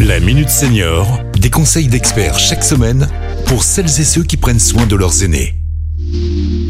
La Minute Senior, des conseils d'experts chaque semaine pour celles et ceux qui prennent soin de leurs aînés.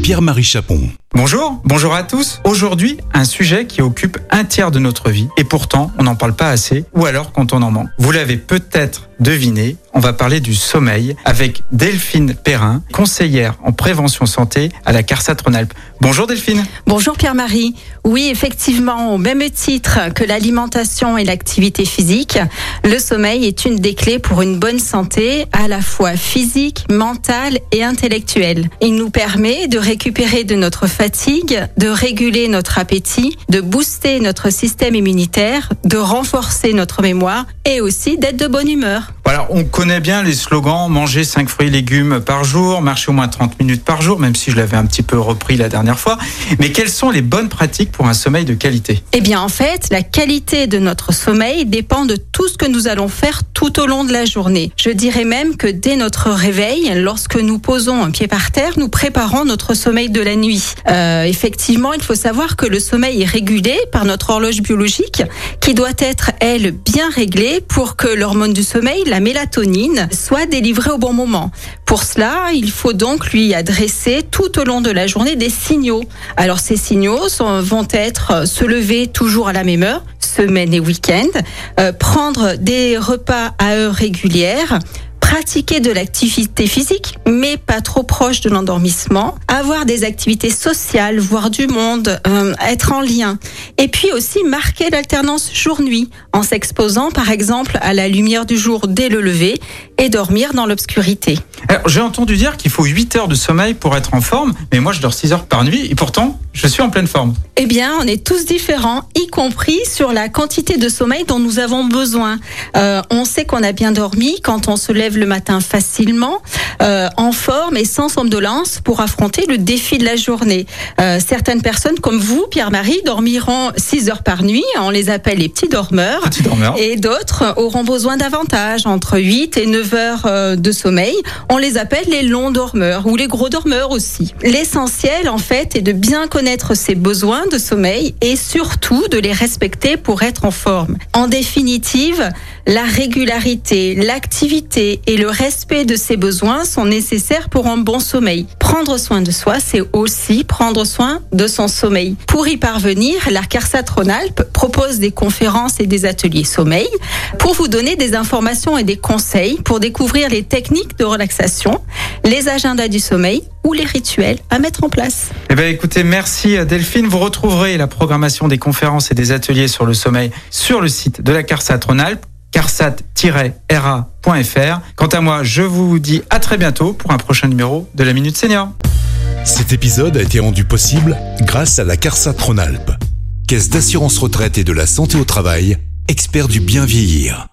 Pierre-Marie Chapon. Bonjour, bonjour à tous. Aujourd'hui, un sujet qui occupe un tiers de notre vie et pourtant on n'en parle pas assez ou alors quand on en manque. Vous l'avez peut-être deviné, on va parler du sommeil avec Delphine Perrin, conseillère en prévention santé à la CARSAT Rhône-Alpes. Bonjour Delphine. Bonjour Pierre-Marie. Oui, effectivement, au même titre que l'alimentation et l'activité physique, le sommeil est une des clés pour une bonne santé à la fois physique, mentale et intellectuelle. Il nous permet de récupérer de notre fatigue, de réguler notre appétit, de booster notre système immunitaire, de renforcer notre mémoire et aussi d'être de bonne humeur. Voilà, on connaît bien les slogans manger 5 fruits et légumes par jour, marcher au moins 30 minutes par jour, même si je l'avais un petit peu repris la dernière fois. Mais quelles sont les bonnes pratiques pour un sommeil de qualité? Eh bien, en fait, la qualité de notre sommeil dépend de tout ce que nous allons faire tout au long de la journée. Je dirais même que dès notre réveil, lorsque nous posons un pied par terre, nous préparons notre sommeil de la nuit. Euh, effectivement, il faut savoir que le sommeil est régulé par notre horloge biologique qui doit être, elle, bien réglée pour que l'hormone du sommeil, la mélatonine, soit délivrée au bon moment. Pour cela, il faut donc lui adresser tout au long de la journée des signaux. Alors ces signaux vont être se lever toujours à la même heure, semaine et week-end, euh, prendre des repas à heure régulière, pratiquer de l'activité physique, mais pas trop proche de l'endormissement, avoir des activités sociales, voir du monde, euh, être en lien, et puis aussi marquer l'alternance jour-nuit en s'exposant par exemple à la lumière du jour dès le lever et dormir dans l'obscurité. J'ai entendu dire qu'il faut 8 heures de sommeil pour être en forme, mais moi je dors 6 heures par nuit et pourtant je suis en pleine forme. Eh bien, on est tous différents, y compris sur la quantité de sommeil dont nous avons besoin. Euh, on sait qu'on a bien dormi quand on se lève le matin facilement, euh, en forme et sans somnolence pour affronter le défi de la journée. Euh, certaines personnes comme vous, Pierre-Marie, dormiront 6 heures par nuit. On les appelle les petits dormeurs. Petit dormeur. Et d'autres auront besoin davantage, entre 8 et 9 heures euh, de sommeil. On les appelle les longs dormeurs ou les gros dormeurs aussi. L'essentiel, en fait, est de bien connaître ses besoins de sommeil et surtout de les respecter pour être en forme. En définitive, la régularité, l'activité et le respect de ses besoins sont nécessaires pour un bon sommeil. Prendre soin de soi, c'est aussi prendre soin de son sommeil. Pour y parvenir, la CARSAT Rhône-Alpes propose des conférences et des ateliers sommeil pour vous donner des informations et des conseils pour découvrir les techniques de relaxation, les agendas du sommeil ou les rituels à mettre en place. Eh bien, écoutez, merci Delphine. Vous retrouverez la programmation des conférences et des ateliers sur le sommeil sur le site de la CARSAT Rhône-Alpes carsat-ra.fr. Quant à moi, je vous dis à très bientôt pour un prochain numéro de la Minute Senior. Cet épisode a été rendu possible grâce à la CARSAT Rhône-Alpes, Caisse d'assurance retraite et de la santé au travail, expert du bien vieillir.